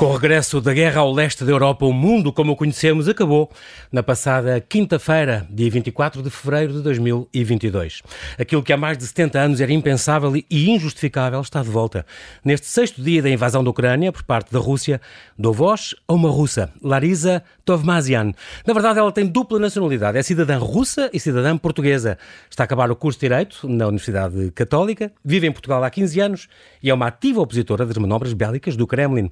Com o regresso da guerra ao leste da Europa, o mundo como o conhecemos acabou na passada quinta-feira, dia 24 de fevereiro de 2022. Aquilo que há mais de 70 anos era impensável e injustificável está de volta. Neste sexto dia da invasão da Ucrânia por parte da Rússia, dou voz a uma russa, Larisa Tovmazian. Na verdade, ela tem dupla nacionalidade, é cidadã russa e cidadã portuguesa. Está a acabar o curso de Direito na Universidade Católica, vive em Portugal há 15 anos e é uma ativa opositora das manobras bélicas do Kremlin.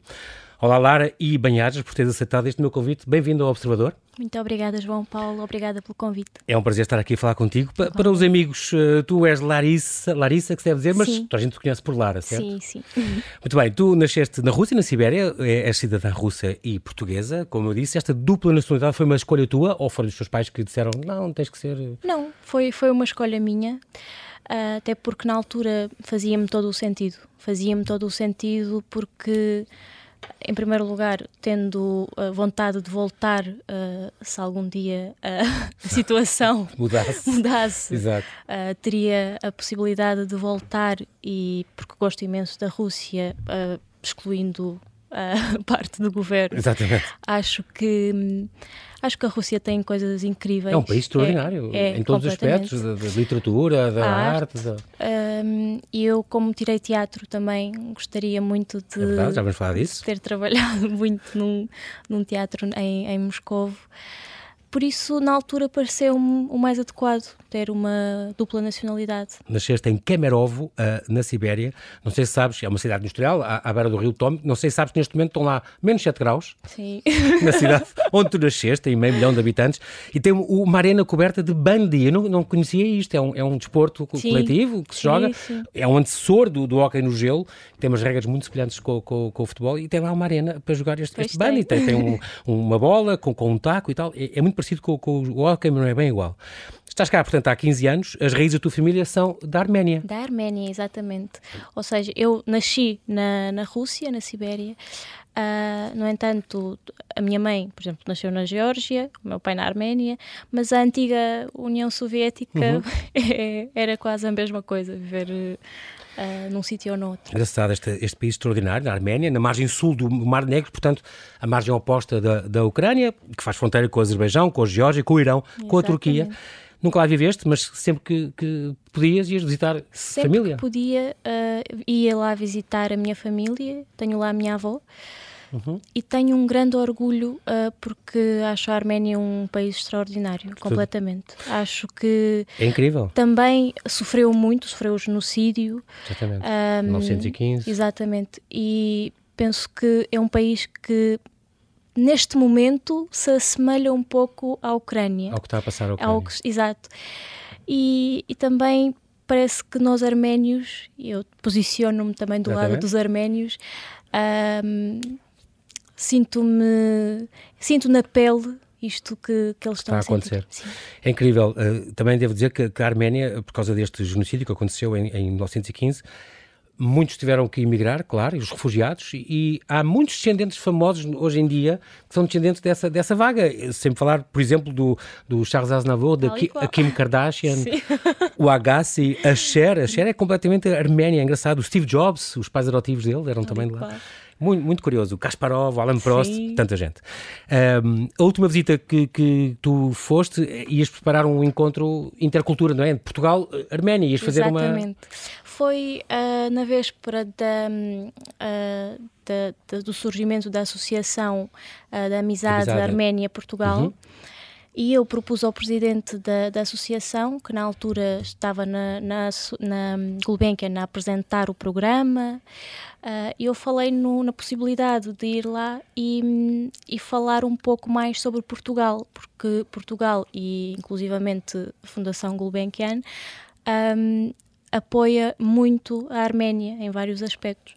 Olá, Lara e Banhares, por teres aceitado este meu convite. Bem-vindo ao Observador. Muito obrigada, João Paulo. Obrigada pelo convite. É um prazer estar aqui a falar contigo. Pa para os amigos, eh, tu és Larissa, Larissa que se deve dizer, mas sim. toda a gente te conhece por Lara, certo? Sim, sim. Muito bem, tu nasceste na Rússia na Sibéria, és cidadã russa e portuguesa, como eu disse. Esta dupla nacionalidade foi uma escolha tua ou foram os teus pais que disseram não, tens que ser. Eh, não, foi, foi uma escolha minha. Até porque na altura fazia-me todo o sentido. Fazia-me todo o sentido porque em primeiro lugar, tendo a vontade de voltar, uh, se algum dia uh, a situação mudasse, mudasse uh, teria a possibilidade de voltar e porque gosto imenso da Rússia, excluindo a parte do governo. Exatamente. Acho que acho que a Rússia tem coisas incríveis. É um país extraordinário é, é, em todos os aspectos, da, da literatura, da a arte. da... Um, e eu, como tirei teatro, também gostaria muito de, é verdade, já vamos falar disso. ter trabalhado muito num, num teatro em, em Moscovo. Por isso, na altura, pareceu-me o mais adequado ter uma dupla nacionalidade. Nasceste em Kemerovo, uh, na Sibéria. Não sei se sabes, é uma cidade industrial, à, à beira do rio Tom. Não sei se sabes que neste momento estão lá menos 7 graus. Sim. Na cidade onde tu nasceste, tem meio milhão de habitantes. E tem uma arena coberta de bandy. Eu não, não conhecia isto. É um, é um desporto sim. coletivo que se sim, joga. Sim. É um antecessor do, do hockey no gelo. Tem umas regras muito semelhantes com, com, com o futebol. E tem lá uma arena para jogar este, este bandy. Tem, tem um, uma bola com, com um taco e tal. É, é muito parecido com, com o hockey, mas não é bem igual. Estás cá, portanto, há 15 anos, as raízes da tua família são da Arménia. Da Arménia, exatamente. Ou seja, eu nasci na, na Rússia, na Sibéria. Uh, no entanto, a minha mãe, por exemplo, nasceu na Geórgia, o meu pai na Arménia, mas a antiga União Soviética uhum. é, era quase a mesma coisa, viver uh, num sítio ou noutro. Engraçado, este, este país extraordinário, na Arménia, na margem sul do Mar Negro, portanto, a margem oposta da, da Ucrânia, que faz fronteira com o Azerbaijão, com a Geórgia, com o Irão, Exatamente. com a Turquia. Nunca lá viveste, mas sempre que, que podias ias visitar sempre família? Sempre que podia, uh, ia lá visitar a minha família, tenho lá a minha avó. Uhum. E tenho um grande orgulho uh, porque acho a Arménia um país extraordinário, completamente. Acho que. É incrível. Também sofreu muito, sofreu o genocídio. Exatamente. Um, 1915. Exatamente. E penso que é um país que neste momento se assemelha um pouco à Ucrânia. Ao que está a passar a Ucrânia. Que, exato. E, e, também parece que nós arménios, eu posiciono-me também do Exatamente. lado dos arménios, um, sinto-me, sinto na pele isto que, que eles estão a, a acontecer. É incrível. Uh, também devo dizer que, que, a Arménia, por causa deste genocídio que aconteceu em, em 1915, muitos tiveram que emigrar, claro, e os refugiados, e há muitos descendentes famosos hoje em dia que são descendentes dessa, dessa vaga. Sempre falar, por exemplo, do, do Charles Aznavour, da Ki, a Kim Kardashian, o Agassi, a Cher. A Cher é completamente arménia, é engraçado. O Steve Jobs, os pais adotivos dele eram também de lá. Muito, muito curioso. O Kasparov, o Alan Prost, Sim. tanta gente. Um, a última visita que, que tu foste, ias preparar um encontro intercultura, não é? De Portugal, Arménia, ias fazer Exatamente. uma foi uh, na véspera da, uh, da, da, do surgimento da Associação uh, da Amizade, Amizade. Arménia-Portugal. Uhum. E eu propus ao presidente da, da associação, que na altura estava na, na, na Gulbenkian a apresentar o programa, uh, eu falei no, na possibilidade de ir lá e, e falar um pouco mais sobre Portugal, porque Portugal e inclusivamente a Fundação Gulbenkian um, apoia muito a Arménia em vários aspectos.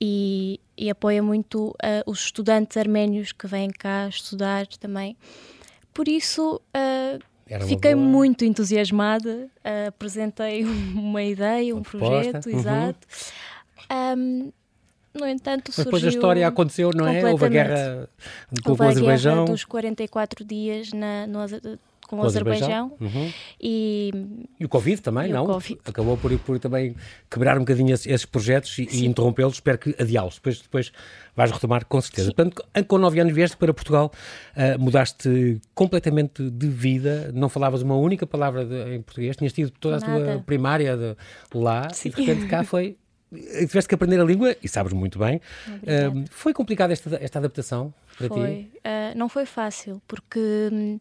E, e, apoia muito uh, os estudantes arménios que vêm cá estudar também. Por isso, uh, fiquei boa... muito entusiasmada, uh, apresentei uma ideia, uma um projeto, uhum. exato. Um, no entanto, Mas depois a história aconteceu, não é? Houve a guerra com o Azerbaijão. dos 44 dias na, no, com, com o Azerbaijão. Uhum. E, e o Covid também, não? COVID. Acabou por, por também quebrar um bocadinho esses projetos e, e interrompê-los. Espero que adiá-los. Depois, depois vais retomar, com certeza. Portanto, com nove anos vieste para Portugal, uh, mudaste completamente de vida, não falavas uma única palavra de, em português, tinhas tido toda a Nada. tua primária de, lá Sim. e de repente cá foi tiveste que aprender a língua e sabes muito bem. Uh, foi complicada esta, esta adaptação para foi. ti? Uh, não foi fácil, porque hum,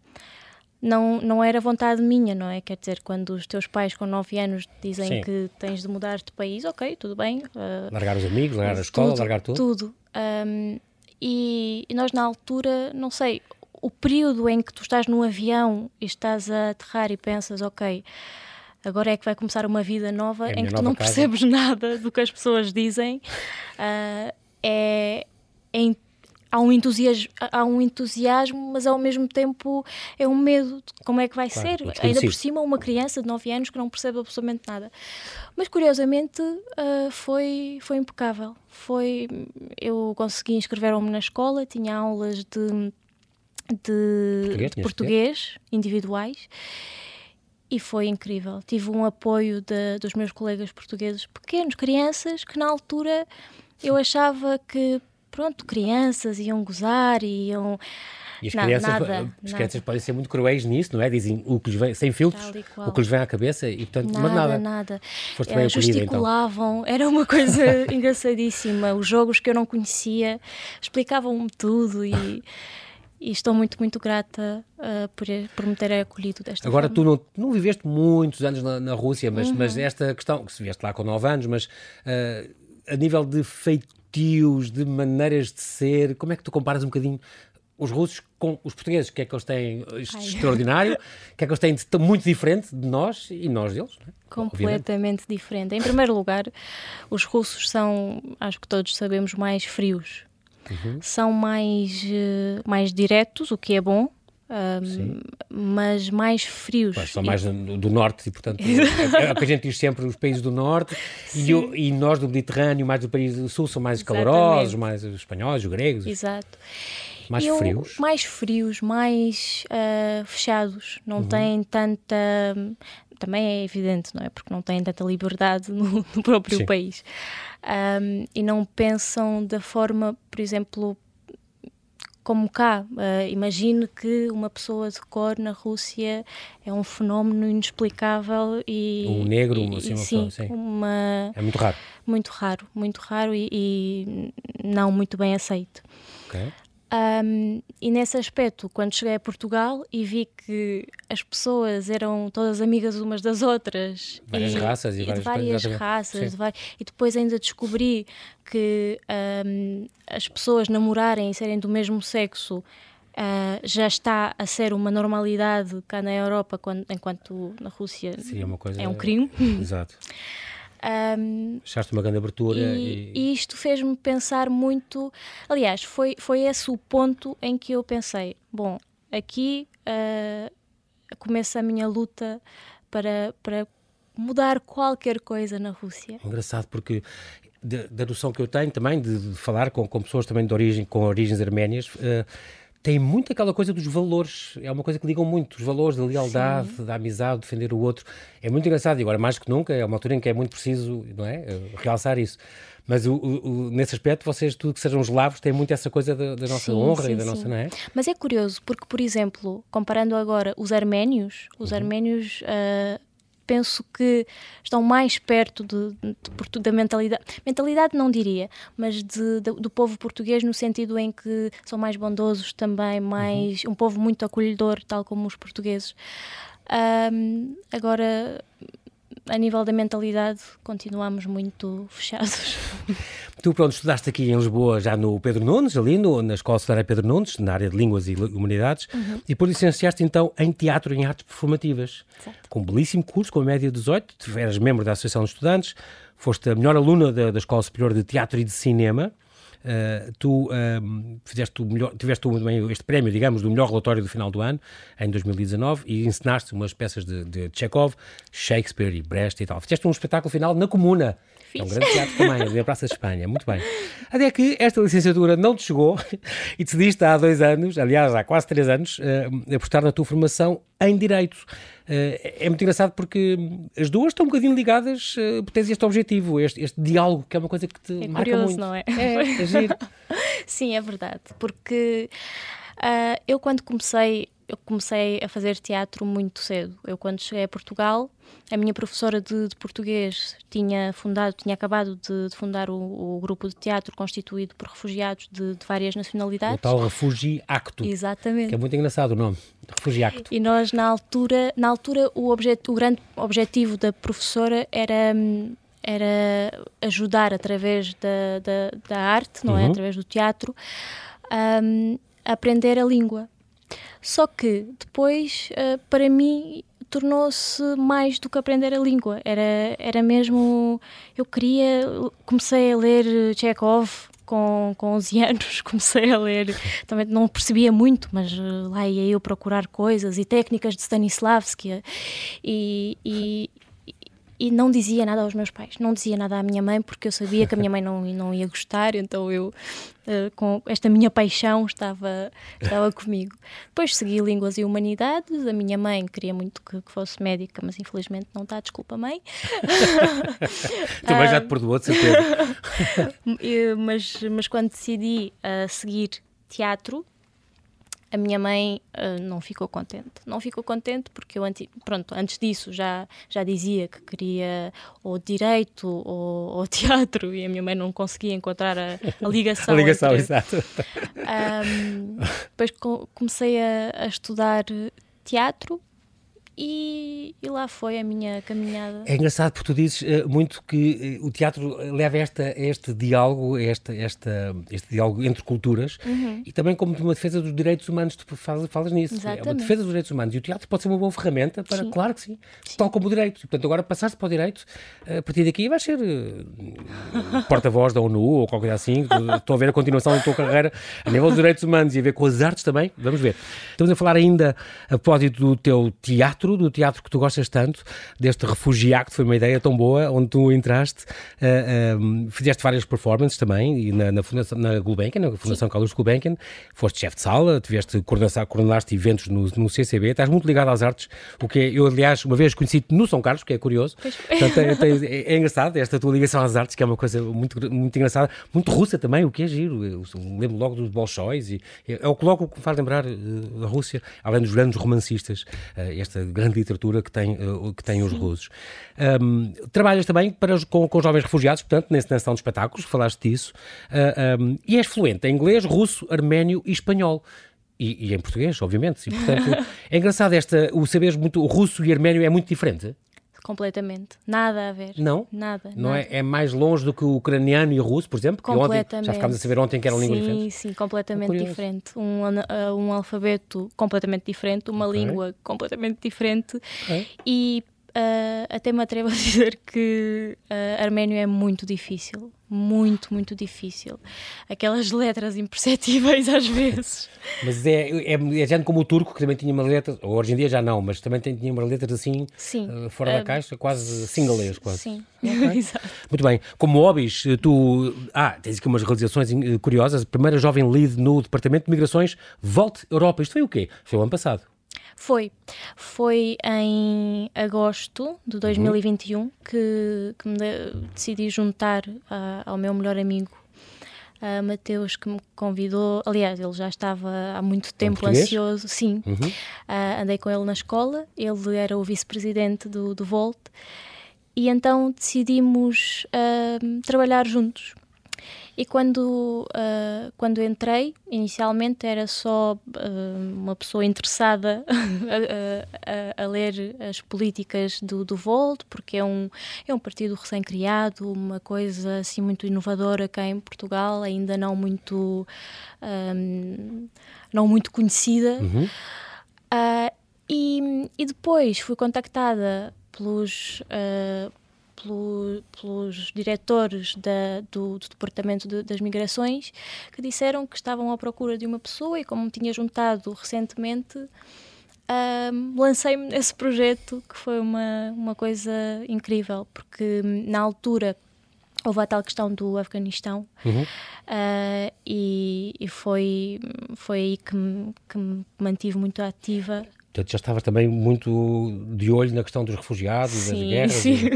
não, não era vontade minha, não é? Quer dizer, quando os teus pais com 9 anos dizem Sim. que tens de mudar de país, ok, tudo bem. Uh, largar os amigos, largar a escola, tudo, largar tudo. Tudo. Um, e, e nós, na altura, não sei, o período em que tu estás no avião e estás a aterrar e pensas, ok, agora é que vai começar uma vida nova é em que tu não casa. percebes nada do que as pessoas dizem, uh, é, é há um, entusiasmo, há um entusiasmo, mas ao mesmo tempo é um medo de como é que vai claro, ser. Ainda por cima, uma criança de 9 anos que não percebe absolutamente nada. Mas curiosamente uh, foi, foi impecável. Foi, eu consegui inscrever-me na escola, tinha aulas de, de português, português individuais e foi incrível. Tive um apoio de, dos meus colegas portugueses pequenos, crianças, que na altura eu achava que pronto, crianças iam gozar, iam. E as, crianças, nada, as crianças podem ser muito cruéis nisso, não é? Dizem o que lhes vem, sem filtros, o que lhes vem à cabeça e portanto, nada, nada. nada. Foste bem uh, gesticulavam, então. era uma coisa engraçadíssima. Os jogos que eu não conhecia explicavam-me tudo e. e estou muito, muito grata uh, por, por me ter acolhido desta Agora, forma. tu não, não viveste muitos anos na, na Rússia, mas, uhum. mas esta questão, que se vieste lá com 9 anos, mas uh, a nível de feito tios, de maneiras de ser. Como é que tu comparas um bocadinho os russos com os portugueses? O que é que eles têm extraordinário? O que é que eles têm de muito diferente de nós e nós deles? É? Completamente Obviamente. diferente. Em primeiro lugar, os russos são, acho que todos sabemos, mais frios. Uhum. São mais, eh, mais diretos, o que é bom, um, mas mais frios. Pois, são mais do, do, norte e, portanto, é, é, o que a gente diz sempre, os países do norte e, o, e, nós do Mediterrâneo, mais do país do sul, são mais Exatamente. calorosos, mais os espanhóis, os gregos. Exato. Mais eu, frios? Mais frios, mais uh, fechados, não uhum. têm tanta. Também é evidente, não é? Porque não têm tanta liberdade no, no próprio Sim. país. Um, e não pensam da forma, por exemplo, como cá. Uh, imagine que uma pessoa de cor na Rússia é um fenómeno inexplicável e. Um negro, e, assim, uma sim, pessoa, sim. Uma, é muito raro. Muito raro, muito raro e, e não muito bem aceito. Okay. Um, e nesse aspecto, quando cheguei a Portugal e vi que as pessoas eram todas amigas umas das outras, várias e, raças e, e várias, várias raças, e depois ainda descobri que um, as pessoas namorarem e serem do mesmo sexo Uh, já está a ser uma normalidade cá na Europa, quando, enquanto na Rússia é um crime. Exato. Um, Achaste uma grande abertura. E, e... isto fez-me pensar muito. Aliás, foi, foi esse o ponto em que eu pensei: bom, aqui uh, começa a minha luta para, para mudar qualquer coisa na Rússia. Engraçado, porque da noção que eu tenho também de, de falar com, com, pessoas também de origem, com origens arménias. Uh, tem muito aquela coisa dos valores, é uma coisa que ligam muito, os valores da lealdade, Sim. da amizade, defender o outro. É muito engraçado e agora mais que nunca é uma altura em que é muito preciso, não é, eh, realçar isso. Mas o, o, nesse aspecto, vocês, tudo que sejam eslavos, têm muito essa coisa da, da nossa sim, honra sim, e da sim. nossa, não é? Mas é curioso, porque, por exemplo, comparando agora os arménios, os uhum. arménios uh, penso que estão mais perto de, de, da mentalidade, mentalidade não diria, mas de, de, do povo português no sentido em que são mais bondosos também, mais um povo muito acolhedor, tal como os portugueses. Um, agora, a nível da mentalidade, continuamos muito fechados. Tu, pronto, estudaste aqui em Lisboa, já no Pedro Nunes, ali no, na Escola Secundária Pedro Nunes, na área de Línguas e Humanidades, uhum. e depois licenciaste então em Teatro e em Artes Performativas, certo. com um belíssimo curso, com a média 18, tu eras membro da Associação de Estudantes, foste a melhor aluna da, da Escola Superior de Teatro e de Cinema, Uh, tu uh, fizeste o melhor, tiveste este prémio, digamos, do melhor relatório do final do ano, em 2019, e encenaste umas peças de, de Chekhov, Shakespeare e Brecht e tal. Fizeste um espetáculo final na Comuna, é um grande teatro também, na Praça de Espanha. Muito bem. Até que esta licenciatura não te chegou e decidiste há dois anos, aliás, há quase três anos, uh, apostar na tua formação em Direito. Uh, é muito engraçado porque as duas estão um bocadinho ligadas, uh, porque tens este objetivo, este, este, diálogo, que é uma coisa que te é marca curioso, muito. não é? É, é. Sim, é verdade, porque uh, eu quando comecei eu comecei a fazer teatro muito cedo. Eu, quando cheguei a Portugal, a minha professora de, de português tinha fundado, tinha acabado de, de fundar o, o, grupo de teatro constituído por refugiados de, de várias nacionalidades. O tal Refugiacto. Exatamente. Que é muito engraçado o nome, Refugiacto. E nós, na altura, na altura o, objet, o grande objetivo da professora era era ajudar através da, da, da arte, não é? uhum. é? Através do teatro, um, a aprender a língua. Só que depois, uh, para mim, tornou-se mais do que aprender a língua. Era, era mesmo. Eu queria. Comecei a ler Chekhov com, com 11 anos, comecei a ler. Também não percebia muito, mas uh, lá ia eu procurar coisas e técnicas de Stanislavski. E, e, e não dizia nada aos meus pais, não dizia nada à minha mãe, porque eu sabia que a minha mãe não, não ia gostar, então eu, uh, com esta minha paixão, estava, estava comigo. Depois segui Línguas e Humanidades, a minha mãe queria muito que, que fosse médica, mas infelizmente não está, desculpa, mãe. Também já te perdoou, de certeza. mas, mas quando decidi uh, seguir teatro, a minha mãe uh, não ficou contente. Não ficou contente porque eu, anti, pronto, antes disso já, já dizia que queria ou direito ou, ou teatro e a minha mãe não conseguia encontrar a, a ligação. a ligação, entre... exato. Um, depois comecei a, a estudar teatro e, e, lá foi a minha caminhada. É engraçado porque tu dizes uh, muito que uh, o teatro leva esta, este diálogo, esta, esta, este diálogo entre culturas uhum. e também como uma defesa dos direitos humanos, tu falas, falas nisso. Exatamente. É uma defesa dos direitos humanos e o teatro pode ser uma boa ferramenta para, sim. claro que sim, sim. tal como o direito. E, portanto, agora passaste para o direito, uh, a partir daqui vais ser porta-voz da ONU ou qualquer coisa assim. Estou a ver a continuação da tua carreira a nível dos direitos humanos e a ver com as artes também. Vamos ver. Estamos a falar ainda a propósito do teu teatro teatro, do teatro que tu gostas tanto, deste refugiar, que foi uma ideia tão boa, onde tu entraste, uh, uh, fizeste várias performances também, e na, na, Fundação, na Gulbenkian, na Fundação Sim. Carlos Gulbenkian, foste chefe de sala, tiveste, coordenaste eventos no, no CCB, estás muito ligado às artes, o que é, eu aliás, uma vez conheci no São Carlos, que é curioso, Portanto, é, é, é, engraçado esta tua ligação às artes, que é uma coisa muito, muito engraçada, muito russa também, o que é giro, eu lembro logo dos bolshóis, e é, é o que logo me faz lembrar uh, a Rússia, além dos grandes romancistas, esta grande literatura que tem, uh, que tem os russos. Um, trabalhas também para, com, com jovens refugiados, portanto, nessa nação de espetáculos, falaste disso, uh, um, e és fluente em inglês, russo, arménio e espanhol. E, e, em português, obviamente. E, portanto, é engraçado esta, o saberes muito, o russo e arménio é muito diferente. Completamente. Nada a ver. Não? Nada. Não nada. É, é mais longe do que o ucraniano e o russo, por exemplo? Completamente. Ontem, já ficámos a saber ontem que eram línguas diferentes. Sim, sim, completamente é diferente. Um, uh, um alfabeto completamente diferente, uma okay. língua completamente diferente. Okay. E uh, até me atrevo a dizer que uh, arménio é muito difícil muito, muito difícil. Aquelas letras imperceptíveis às vezes. Mas é, é, é gente como o turco, que também tinha umas letras, hoje em dia já não, mas também tinha umas letras assim, uh, fora uh, da caixa, quase singalês, quase. Sim, okay. exato. Muito bem. Como hobbies, tu. Ah, tens aqui umas realizações curiosas. Primeira jovem lead no Departamento de Migrações, Volte Europa. Isto foi o quê? Foi o ano passado. Foi. Foi em agosto de 2021 uhum. que, que me decidi juntar uh, ao meu melhor amigo uh, Mateus, que me convidou. Aliás, ele já estava há muito tempo ansioso. Sim. Uhum. Uh, andei com ele na escola, ele era o vice-presidente do, do Volt. E então decidimos uh, trabalhar juntos. E quando, uh, quando entrei, inicialmente era só uh, uma pessoa interessada a, a, a, ler as políticas do, do Volt, porque é um, é um partido recém-criado, uma coisa assim muito inovadora cá em Portugal, ainda não muito, um, não muito conhecida. Uhum. Uh, e, e depois fui contactada pelos, uh, pelo, pelos diretores da, do, do, Departamento de, das Migrações que disseram que estavam à procura de uma pessoa e, como me tinha juntado recentemente, um, lancei-me nesse projeto que foi uma, uma coisa incrível, porque na altura houve a tal questão do Afeganistão uhum. uh, e, e, foi, foi aí que me, que me mantive muito ativa Portanto, já estavas também muito de olho na questão dos refugiados, sim, das guerras. Sim.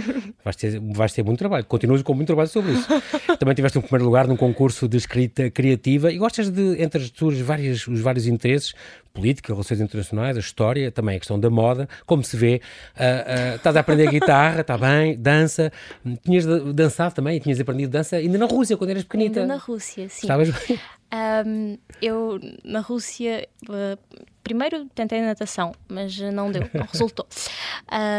Vais ter, vais ter muito trabalho. Continuas com muito trabalho sobre isso. também tiveste um primeiro lugar num concurso de escrita criativa e gostas de, entre as tuas várias, os vários interesses, política, relações internacionais, a história, também a questão da moda, como se vê. Uh, uh, estás a aprender guitarra, está bem, dança. Tinhas dançado também, tinhas aprendido dança ainda na Rússia, quando eras pequenita. Ainda na Rússia, sim. Estavas? Um, eu, na Rússia, uh, primeiro tentei natação, mas não deu, não resultou.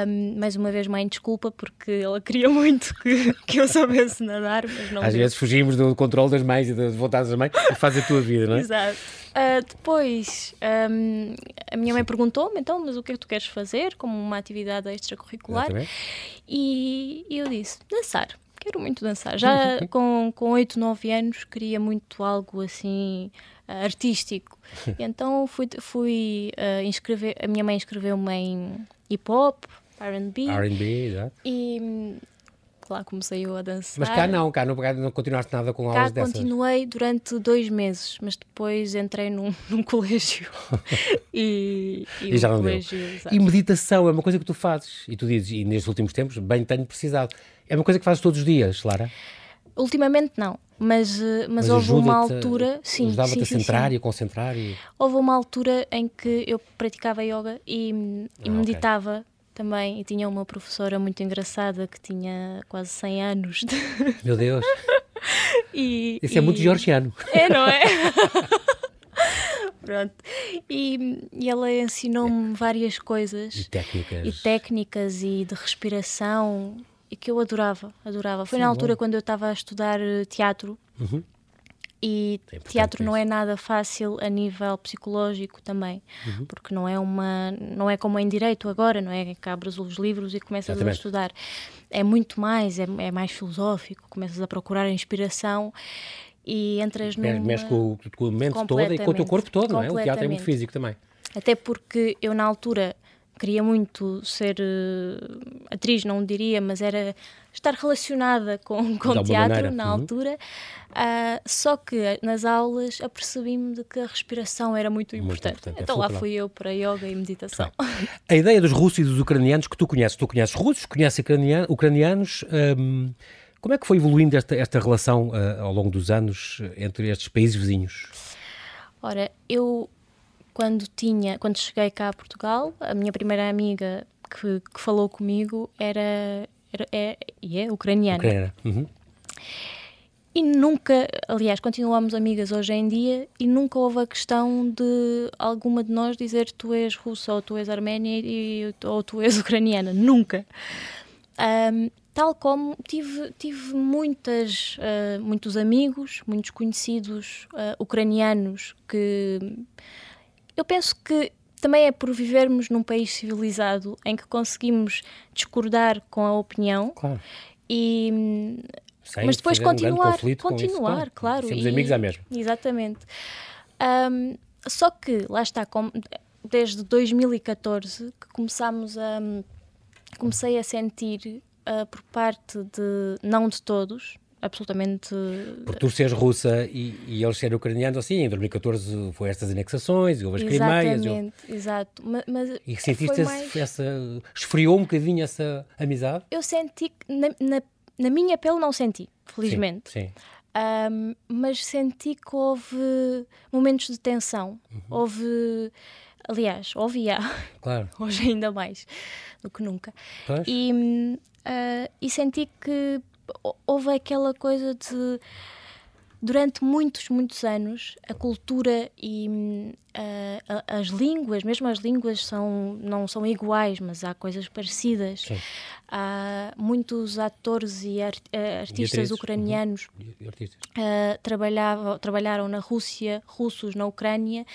Um, mais uma vez, mãe, desculpa, porque ela queria muito que, que eu soubesse nadar, mas não Às deu. vezes fugimos do controle das mães e das vontades das mães e faz a tua vida, não é? Exato. Uh, depois, um, a minha mãe perguntou-me, então, mas o que é que tu queres fazer como uma atividade extracurricular? E, e eu disse, dançar quero muito dançar. Já com, com 8, 9 anos queria muito algo assim artístico. então fui, fui uh, inscrever, a minha mãe inscreveu-me em hip hop, RB. RB, exato. E lá comecei eu a dançar. Mas cá não, cá não, não continuaste nada com aulas cá dessas? continuei durante dois meses, mas depois entrei num, num colégio e, e, e já não colégio, deu. Exato. E meditação é uma coisa que tu fazes e tu dizes, e nestes últimos tempos, bem tenho precisado. É uma coisa que fazes todos os dias, Lara? Ultimamente não, mas, eh, mas, mas houve uma altura. Sim, ajudava-te a centrar sim. e a concentrar? E... Houve uma altura em que eu praticava yoga e, e ah, meditava. Okay. Também, e tinha uma professora muito engraçada que tinha quase 100 anos. De... Meu Deus! e, Isso e... é muito georgiano. É, não é? Pronto. E, e ela ensinou-me várias coisas. E técnicas. E técnicas e de respiração e que eu adorava, adorava. Foi Sim, na altura bom. quando eu estava a estudar eh, teatro. Uhum. E é teatro não é nada fácil a nível psicológico também, uhum. porque não é uma não é como em direito agora, não é que abres os livros e começas Exatamente. a estudar. É muito mais, é, é mais filosófico, começas a procurar inspiração e entras numa... Mexe com, com a mente toda e com o teu corpo todo, não é? O teatro é muito físico também. Até porque eu na altura queria muito ser uh, atriz, não diria, mas era estar relacionada com, com teatro maneira. na uhum. altura. Uh, só que nas aulas apercebi-me de que a respiração era muito, muito importante. importante. É então é lá fui eu para yoga e meditação. A ideia dos russos e dos ucranianos que tu conheces, tu conheces russos, conheces ucranianos. Um, como é que foi evoluindo esta, esta relação uh, ao longo dos anos entre estes países vizinhos? Ora, eu quando tinha, quando cheguei cá a Portugal, a minha primeira amiga que, que falou comigo era, era é, é ucraniana. Ucraniana. Uhum. E nunca, aliás, continuamos amigas hoje em dia e nunca houve a questão de alguma de nós dizer tu és russa ou tu és arménia e, ou tu és ucraniana. Nunca. Um, tal como tive, tive muitas, uh, muitos amigos, muitos conhecidos uh, ucranianos que eu penso que também é por vivermos num país civilizado em que conseguimos discordar com a opinião claro. e Sem mas depois continuar, um continuar, claro. Sermos amigos à mesma. Exatamente. Um, só que lá está, desde 2014 que começámos a comecei a sentir uh, por parte de não de todos, absolutamente. Por tu seres russa e, e eles serem ucranianos, assim, em 2014 foi estas anexações, houve as Crimeias. Exatamente, exato. Mas, mas e sentiste mais... essa. esfriou um bocadinho essa amizade? Eu senti que, na, na, na minha pele, não senti, felizmente. Sim. sim. Um, mas senti que houve momentos de tensão. Uhum. Houve. Aliás, houve há. Claro. Hoje ainda mais do que nunca. Pois. E, uh, e senti que houve aquela coisa de durante muitos, muitos anos, a cultura e uh, as línguas, mesmo as línguas são, não são iguais, mas há coisas parecidas. Sim. Há muitos atores e art, uh, artistas e ucranianos uhum. artistas. Uh, trabalhavam, trabalharam na Rússia, russos na Ucrânia,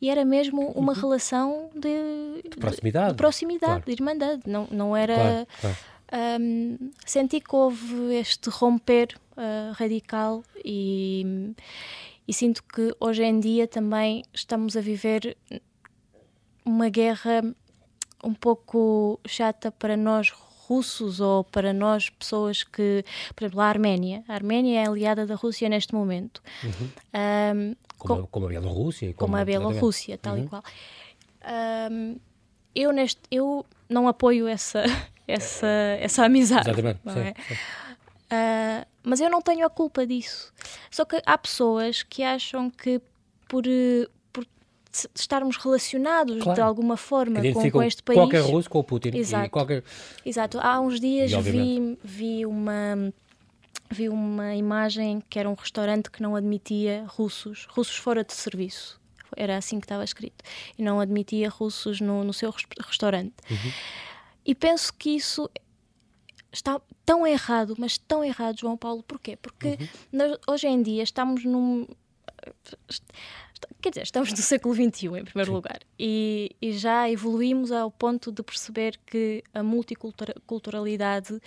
e era mesmo uma uhum. relação de, de proximidade, de, de, proximidade, claro. de irmandade. Não, não era. Claro, claro um, senti que houve este romper uh, radical e, e sinto que hoje em dia também estamos a viver uma guerra um pouco chata para nós russos ou para nós pessoas que, por exemplo, a Arménia. A Arménia é aliada da Rússia neste momento. Uhum. Um, como, com, como, a Bielorrússia. Como, como a Bielorrússia, tal uhum. e qual. Um, eu, neste, eu não apoio essa, essa, essa amizade. Exatamente. Sim, é? sim. Uh, mas eu não tenho a culpa disso. Só que há pessoas que acham que por, por estarmos relacionados claro. de alguma forma com, com, este país. Qualquer russo com o Putin. Exato. Qualquer... Exato. Há uns dias vi, vi uma vi uma imagem que era um restaurante que não admitia russos, russos fora de serviço. Era assim que estava escrito. E não admitia russos no, no seu restaurante. Uhum. E penso que isso está tão errado, mas tão errado, João Paulo. Porquê? Porque uhum. nós, hoje em dia estamos num. Quer dizer, estamos no século XXI, em primeiro Sim. lugar, e, e, já evoluímos ao ponto de perceber que a multiculturalidade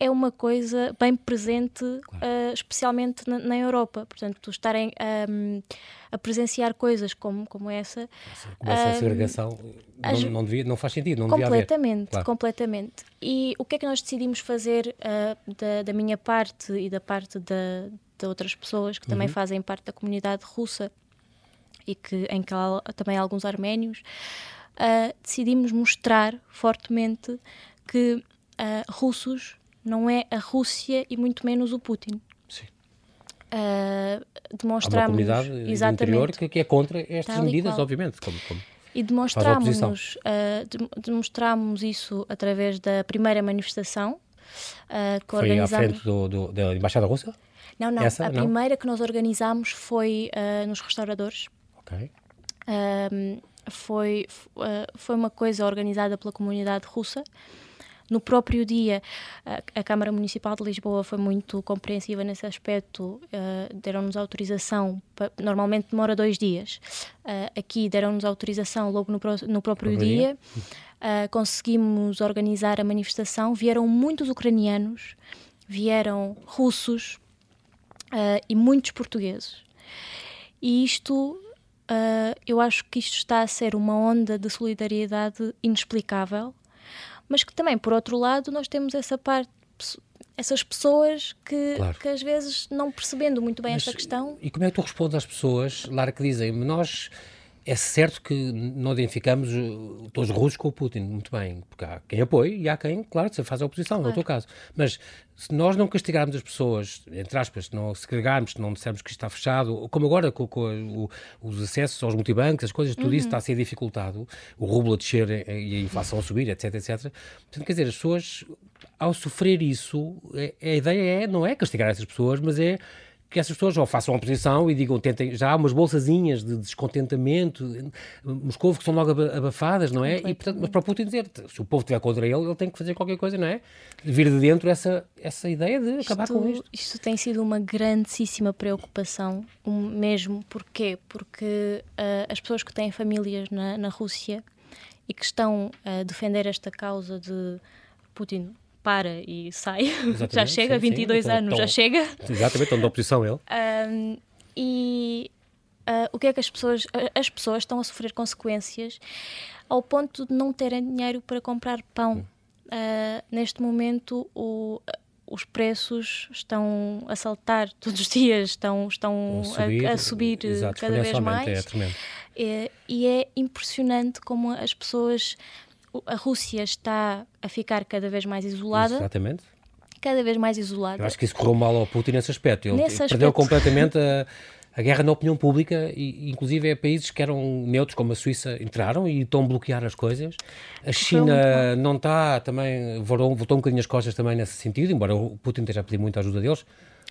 é uma coisa bem presente, claro. uh, especialmente na, na, Europa. Portanto, estarem um, a presenciar coisas como, como essa. Começa um, a segregação, as, não, não, devia, não faz sentido, não Completamente, claro. completamente. E o que é que nós decidimos fazer uh, da, da, minha parte e da parte da, de outras pessoas que também uhum. fazem parte da comunidade russa e que, em que há também há alguns arménios, uh, decidimos mostrar fortemente que russos não é a Rússia e muito menos o Putin. Sim. Uh, demonstramos, Há uma comunidade exatamente, interior que, que, é contra estas medidas, obviamente. Como, como e demonstramos, uh, demonstramos isso através da primeira manifestação uh, que foi organizamos. à frente do, do, da Embaixada Russa? Não, não. Essa? a não? primeira que nós organizámos foi uh, nos restauradores. Ok. foi, foi uma coisa organizada pela comunidade russa. No próprio dia, a, a Câmara Municipal de Lisboa foi muito compreensiva nesse aspecto, uh, deram-nos autorização, normalmente demora dois dias, uh, aqui deram-nos autorização logo no, no próprio dia, uh, conseguimos organizar a manifestação, vieram muitos ucranianos, vieram russos e muitos portugueses. E isto Uh, eu acho que isto está a ser uma onda de solidariedade inexplicável mas que também, por outro lado, nós temos essa parte essas pessoas que, claro. que às vezes não percebendo muito bem Mas, esta questão. E como é que tu respondes às pessoas, Lara, que dizem nós é certo que não identificamos todos os russos com o Putin, muito bem, porque há quem apoie e há quem, claro, se faz a oposição, claro. no teu caso. Mas se nós não castigarmos as pessoas, entre aspas, se não segregarmos, se não dissermos que está fechado, como agora com, com o, os acessos aos multibancos, as coisas, tudo uhum. isso está a ser dificultado, o rublo a descer e a inflação a subir, etc, etc. Portanto, quer dizer, as pessoas, ao sofrer isso, é, a ideia é, não é castigar essas pessoas, mas é que essas pessoas ou façam oposição e digam, tentem, já há umas bolsazinhas de descontentamento, Moscovo que são logo abafadas, não é? E, portanto, mas para o Putin dizer, se o povo estiver contra ele, ele tem que fazer qualquer coisa, não é? Vir de dentro essa, essa ideia de isto, acabar com isto. Isto tem sido uma grandíssima preocupação, mesmo, porquê? Porque uh, as pessoas que têm famílias na, na Rússia e que estão a defender esta causa de Putin para e sai. já chega, sim, 22 sim. anos, já chega. Exatamente, estão de oposição ele. Um, e uh, o que é que as pessoas, as pessoas estão a sofrer consequências ao ponto de não terem dinheiro para comprar pão. Uh, neste momento, o, os preços estão a saltar todos os dias, estão, estão a subir, a, a subir exato, cada vez mais. É é, e é impressionante como as pessoas a Rússia está a ficar cada vez mais isolada. Exatamente. Cada vez mais isolada. Eu acho que isso correu mal ao Putin nesse aspecto. Ele nesse perdeu aspecto... completamente a, a, guerra na opinião pública e, inclusive, é países que eram neutros, como a Suíça, entraram e estão a bloquear as coisas. A China não está, também voltou, voltou um bocadinho as costas também nesse sentido, embora o Putin esteja a pedir muita ajuda deles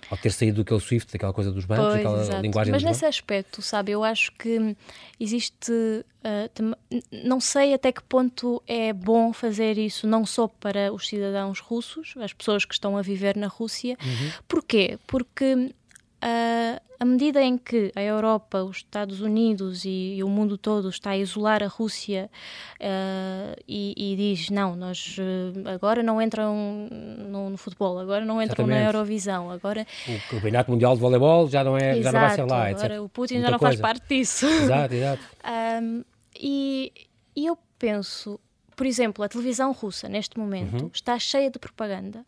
ao ter saído daquele SWIFT, daquela coisa dos bancos, pois, aquela exato. linguagem Mas nesse bancos. aspecto, sabe, eu acho que existe. Uh, não sei até que ponto é bom fazer isso, não só para os cidadãos russos, as pessoas que estão a viver na Rússia. Uhum. Porquê? Porque uh, à medida em que a Europa, os Estados Unidos e, e o mundo todo está a isolar a Rússia uh, e, e, diz não, nós uh, agora não entram no, no, futebol, agora não entram Exatamente. na Eurovisão, agora o campeonato mundial de voleibol já não é, exato, já não vai ser lá, agora etc. o Putin Muita já não coisa. faz parte disso. Exato, exato. um, e, e eu penso, por exemplo, a televisão russa neste momento uhum. está cheia de propaganda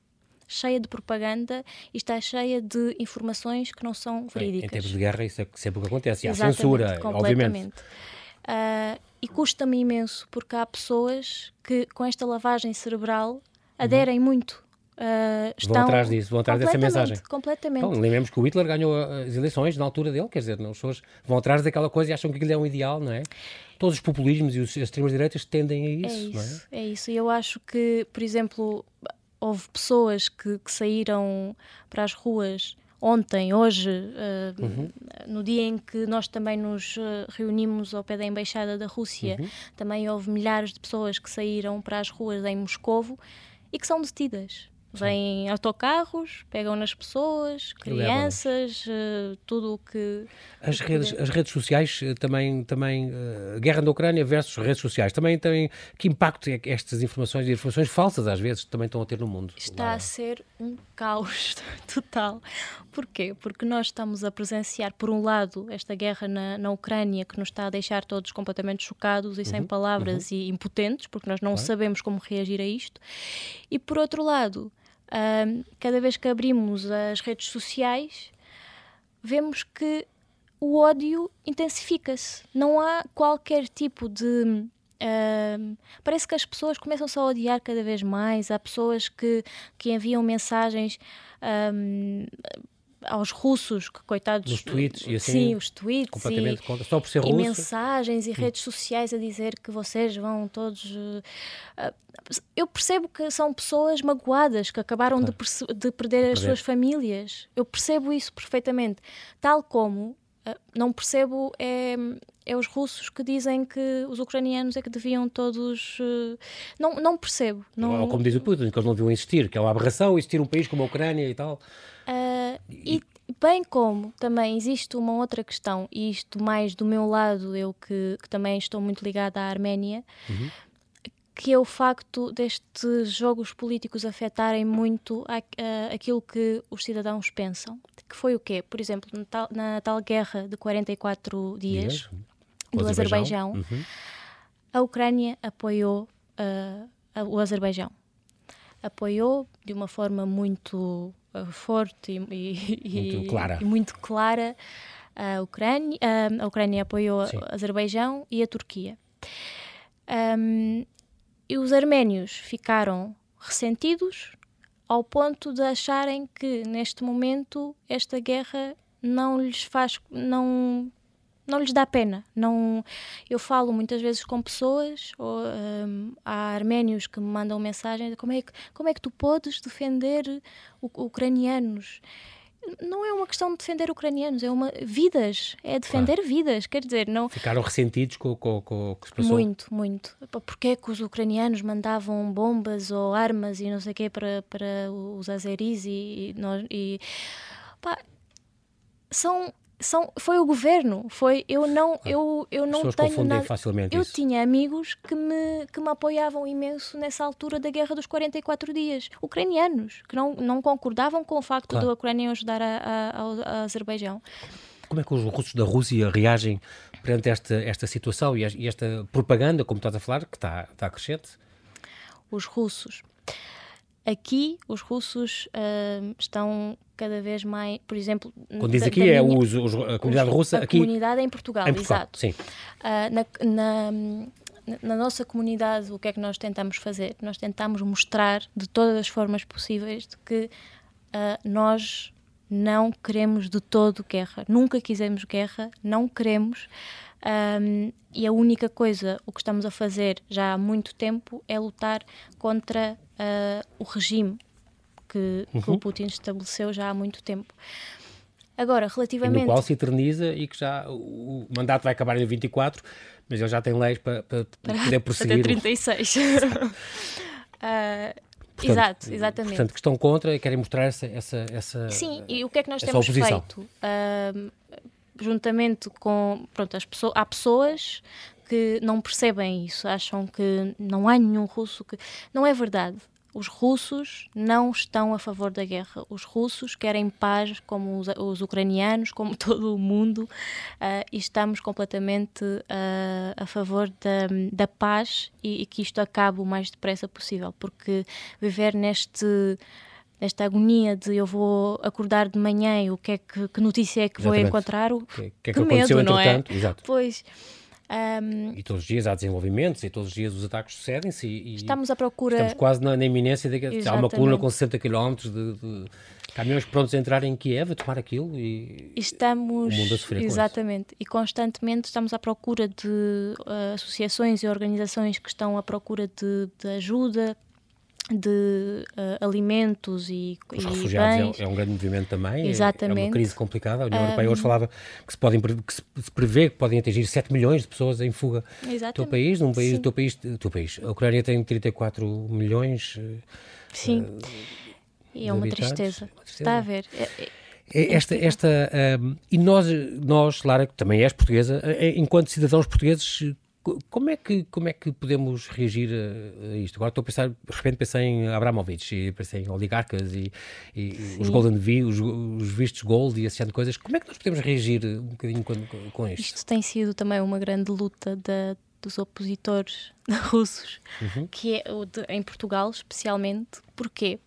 cheia de propaganda e está cheia de informações que não são verídicas. Em tempos de guerra isso é sempre o que acontece. E há censura, obviamente. Uh, e custa-me imenso, porque há pessoas que, com esta lavagem cerebral, aderem uhum. muito Uh, estão vão atrás disso, vão atrás dessa mensagem. Completamente. Então, lembremos que o Hitler ganhou as eleições na altura dele, quer dizer, não, as pessoas vão atrás daquela coisa e acham que aquilo é um ideal, não é? Todos os populismos e as extremas-direitas tendem a isso, é isso, é? É isso, e eu acho que, por exemplo, houve pessoas que, que saíram para as ruas ontem, hoje, uh, uhum. no dia em que nós também nos uh, reunimos ao pé da Embaixada da Rússia, uhum. também houve milhares de pessoas que saíram para as ruas em Moscovo e que são detidas. Vêm autocarros, pegam nas pessoas, crianças, uh, tudo o que. As redes, as redes sociais eh, também. também uh, guerra da Ucrânia versus redes sociais. Também têm. Que impacto é que estas informações e informações falsas, às vezes, também estão a ter no mundo? Está lá. a ser um caos total. Porquê? Porque nós estamos a presenciar, por um lado, esta guerra na, na Ucrânia que nos está a deixar todos completamente chocados e uhum, sem palavras uhum. e impotentes, porque nós não claro. sabemos como reagir a isto. E por outro lado Cada vez que abrimos as redes sociais, vemos que o ódio intensifica-se. Não há qualquer tipo de. Uh, parece que as pessoas começam só a odiar cada vez mais. Há pessoas que, que enviam mensagens um, aos russos, que coitados. Os tweets e assim. Sim, os tweets. Completamente e, contra. Só por ser russo. E mensagens e hum. redes sociais a dizer que vocês vão todos. Uh, eu percebo que são pessoas magoadas que acabaram claro. de, de, perder de as suas famílias. Eu percebo isso perfeitamente. Tal como uh, não percebo é, é os russos que dizem que os ucranianos é que deviam todos. Uh, não, não percebo. Não... Ou como diz o Putin, que eles não deviam existir, que é uma aberração existir um país como a Ucrânia e tal. Uh, e, bem como também existe uma outra questão, e isto mais do meu lado, eu que, que também estou muito ligada à Arménia, uhum. que é o facto destes jogos políticos afetarem muito a, a, aquilo que os cidadãos pensam. Que foi o quê? Por exemplo, na tal, na tal guerra de 44 dias, dias? do Azerbaijão, Azerbaijão uhum. a Ucrânia apoiou uh, o Azerbaijão. Apoiou de uma forma muito forte e, e, muito clara, e muito clara a Ucrânia, a Ucrânia apoiou Sim. a Azerbaijão e a Turquia. Um, e os arménios ficaram ressentidos ao ponto de acharem que neste momento esta guerra não lhes faz não não lhes dá pena. Não, eu falo muitas vezes com pessoas, ou um, há arménios que me mandam mensagem como é que, como é que tu podes defender o, ucranianos? Não é uma questão de defender ucranianos, é uma vidas, é defender claro. vidas, quer dizer, não... Ficaram ressentidos com, com, com o que se passou? Muito, muito. Porquê é que os ucranianos mandavam bombas ou armas e não sei o quê para, para os azeris e, e, nós, e pá, são são, foi o governo, foi eu não eu eu não tenho nada. Facilmente eu isso. tinha amigos que me que me apoiavam imenso nessa altura da guerra dos 44 dias, ucranianos que não não concordavam com o facto claro. da Ucrânia ajudar a, a, a, Azerbaijão. Como é que os russos da Rússia reagem perante esta esta situação e esta propaganda, como estás a falar, que está está crescente? Os russos Aqui, os russos uh, estão cada vez mais, por exemplo... Quando diz aqui, é minha, os, os, a comunidade os, russa a aqui... Comunidade em Portugal, em Portugal exato. Sim. Uh, na, na, na, nossa comunidade, o que é que nós tentamos fazer? Nós tentamos mostrar, de todas as formas possíveis, de que uh, nós não queremos de todo guerra. Nunca quisemos guerra, não queremos... Um, e a única coisa, o que estamos a fazer já há muito tempo, é lutar contra uh, o regime que, uhum. que, o Putin estabeleceu já há muito tempo. Agora, relativamente. E no qual se eterniza e que já o mandato vai acabar em 24, mas ele já tem leis para, para, para poder prosseguir. Até 36. uh, Portanto, Exato, exatamente. Portanto, que estão contra e querem mostrar essa, essa, essa Sim, e o que é que nós temos oposição. feito? Uh, juntamente com. Pronto, as pessoas, há pessoas que não percebem isso, acham que não há nenhum russo que. Não é verdade. Os russos não estão a favor da guerra. Os russos querem paz, como os, os ucranianos, como todo o mundo, uh, e estamos completamente uh, a favor da, da paz e, e, que isto acabe o mais depressa possível, porque viver neste nesta agonia de eu vou acordar de manhã e o que é que, que notícia é que Exatamente. vou encontrar, o, que, que, é que, que medo, não é? Exato. Pois Um, e todos os dias há desenvolvimentos e todos os dias os ataques sucedem-se. E, estamos à procura. Estamos quase na, na iminência de que há uma coluna com 60 km de, de, caminhões prontos a entrar em Kiev, a tomar aquilo e, estamos, o mundo a sofrer Exatamente. E constantemente estamos à procura de uh, associações e organizações que estão à procura de, de ajuda de uh, alimentos e, Os e refugiados. É, é, um grande movimento também. Exatamente. É, é uma crise complicada. A União um, Europeia hoje falava que se, podem, que se prevê que podem atingir 7 milhões de pessoas em fuga do teu país. Num país, do teu país, do teu país. A Ucrânia tem 34 milhões. Eh, Sim. Uh, e é uma tristeza. uma tristeza. Está a ver. É, é, é esta, esta um, e nós, nós, Lara, que também és portuguesa, enquanto cidadãos portugueses, como é que, como é que podemos reagir a, isto? Agora estou a pensar, de repente pensei em Abramovich, e pensei em oligarcas e, e os Golden V, os, os, vistos Gold e esse tipo de coisas. Como é que nós podemos reagir um bocadinho com, com isto? Isto tem sido também uma grande luta da, dos opositores russos, uhum. que é de, em Portugal especialmente. Porquê?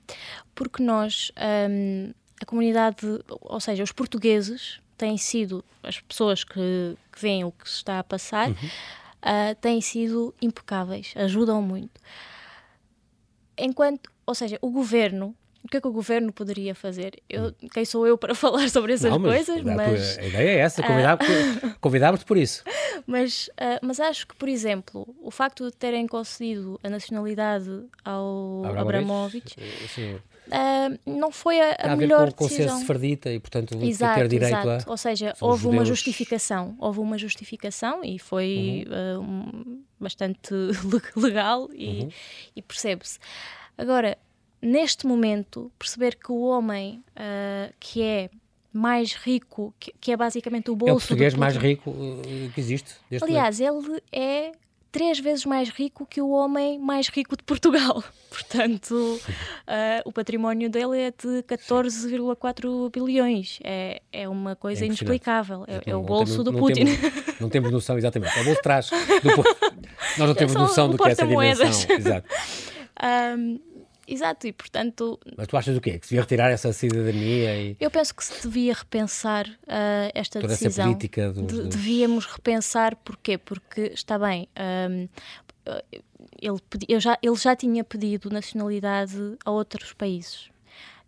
Porque nós, hum, a comunidade, ou seja, os portugueses têm sido as pessoas que, que veem o que se está a passar. Uhum uh, têm sido impecáveis, ajudam muito. Enquanto, ou seja, o governo, o que é que o governo poderia fazer? Eu, hum. quem sou eu para falar sobre essas Não, mas, coisas? Mas, a ideia é essa, convidar-te convidar por isso. Mas, uh, mas acho que, por exemplo, o facto de terem concedido a nacionalidade ao Abramovich, Abramovich uh, não foi a, a, a melhor com, decisão. Com o sefardita e, portanto, exato, ter direito exato. a... Ou seja, houve judeus... uma justificação. Houve uma justificação e foi uhum. uh, bastante legal e, uhum. e percebe-se. Agora, neste momento, perceber que o homem uh, que é mais rico, que, que, é basicamente o bolso. É o português mais rico que existe. Aliás, momento. ele é três vezes mais rico que o homem mais rico de Portugal. Portanto, uh, o património dele é de 14,4 bilhões. É, é uma coisa é inexplicável. É, é, o bolso temos, do Putin. Temos, não temos noção, exatamente. É o bolso de trás do Nós não temos noção do que é essa dimensão. Exato. Um, Exato, e portanto. Mas tu achas o quê? Que se devia retirar essa cidadania? E... Eu penso que se devia repensar uh, esta Toda decisão. Essa política do, de, Devíamos repensar porquê? Porque está bem. Um, ele, eu já, ele já tinha pedido nacionalidade a outros países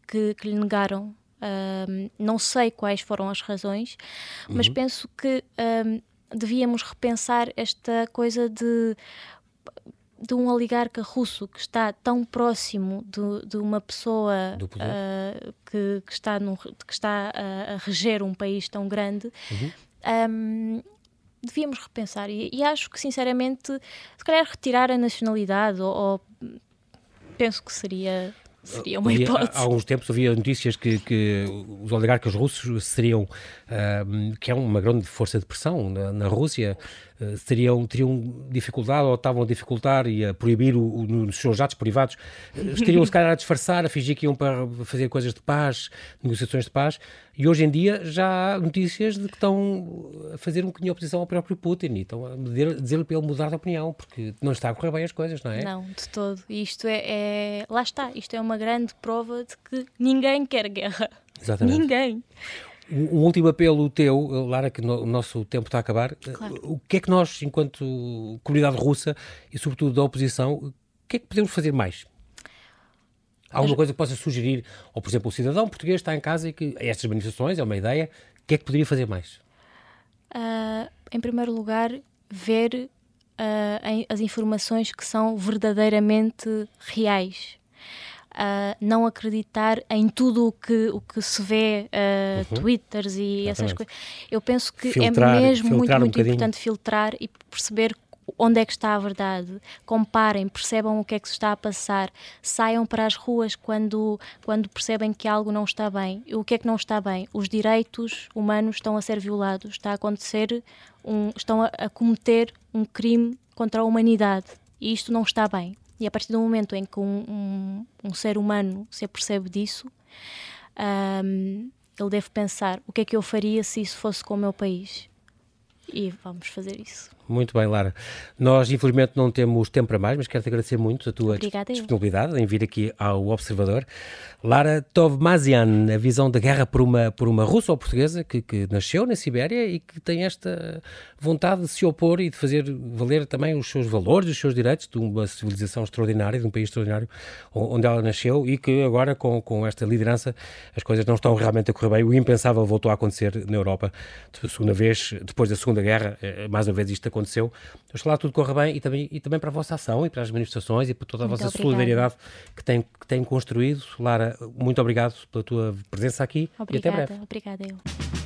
que, que lhe negaram. Um, não sei quais foram as razões, mas uhum. penso que um, devíamos repensar esta coisa de de um oligarca russo que está tão próximo de, de uma pessoa uh, que, que, está, num, que está a, a, reger um país tão grande, uhum. um, devíamos repensar. E, e, acho que, sinceramente, se calhar retirar a nacionalidade, ou, ou penso que seria Seria uma hipótese. Há, há alguns tempos havia notícias que, que os oligarcas russos seriam, uh, que é uma grande força de pressão na, na Rússia, teriam, teriam dificuldade ou estavam a dificultar e a proibir o, o, nos seus jatos privados, uh, estariam se calhar a disfarçar, a fingir que iam para fazer coisas de paz, negociações de paz, e hoje em dia já há notícias de que estão a fazer um bocadinho de oposição ao próprio Putin e estão a dizer-lhe para ele mudar de opinião, porque não está a correr bem as coisas, não é? Não, de todo. E isto é, é... Lá está, isto é uma grande prova de que ninguém quer guerra. Exatamente. Ninguém. Um último apelo teu, Lara, que no, o nosso tempo está a acabar. Claro. O que é que nós, enquanto comunidade russa e sobretudo da oposição, o que é que podemos fazer mais? Há alguma coisa que possa sugerir, ou por exemplo, o cidadão português está em casa e que estas manifestações é uma ideia, o que é que poderia fazer mais? Uh, em primeiro lugar, ver uh, as informações que são verdadeiramente reais. Uh, não acreditar em tudo o que, o que se vê, uh, uhum. twitters e Exatamente. essas coisas. Eu penso que é filtrar, é mesmo muito, um muito importante filtrar e perceber onde é que está a verdade, comparem, percebam o que é que se está a passar, saiam para as ruas quando, quando percebem que algo não está bem. E o que é que não está bem? Os direitos humanos estão a ser violados, está a acontecer, um, estão a, a cometer um crime contra a humanidade e isto não está bem. E a partir do momento em que um, um, um ser humano se apercebe disso, um, ele deve pensar o que é que eu faria se isso fosse com o meu país. E vamos fazer isso. Muito bem, Lara. Nós, infelizmente, não temos tempo para mais, mas quero-te agradecer muito a tua Obrigada, disponibilidade em vir aqui ao Observador. Lara Tovmazian, a visão da guerra por uma, por uma russa ou portuguesa que, que nasceu na Sibéria e que tem esta vontade de se opor e de fazer valer também os seus valores, os seus direitos de uma civilização extraordinária, de um país extraordinário onde ela nasceu e que agora, com, com esta liderança, as coisas não estão realmente a correr bem. O impensável voltou a acontecer na Europa, segunda vez, depois da Segunda Guerra, eh, mais uma vez isto aconteceu. Oxalá tudo corra bem e também, e também para a vossa ação e para as manifestações e para toda a muito vossa obrigada. solidariedade que tem, que tem construído. Lara, muito obrigado pela tua presença aqui obrigada, e até breve. Obrigada, eu.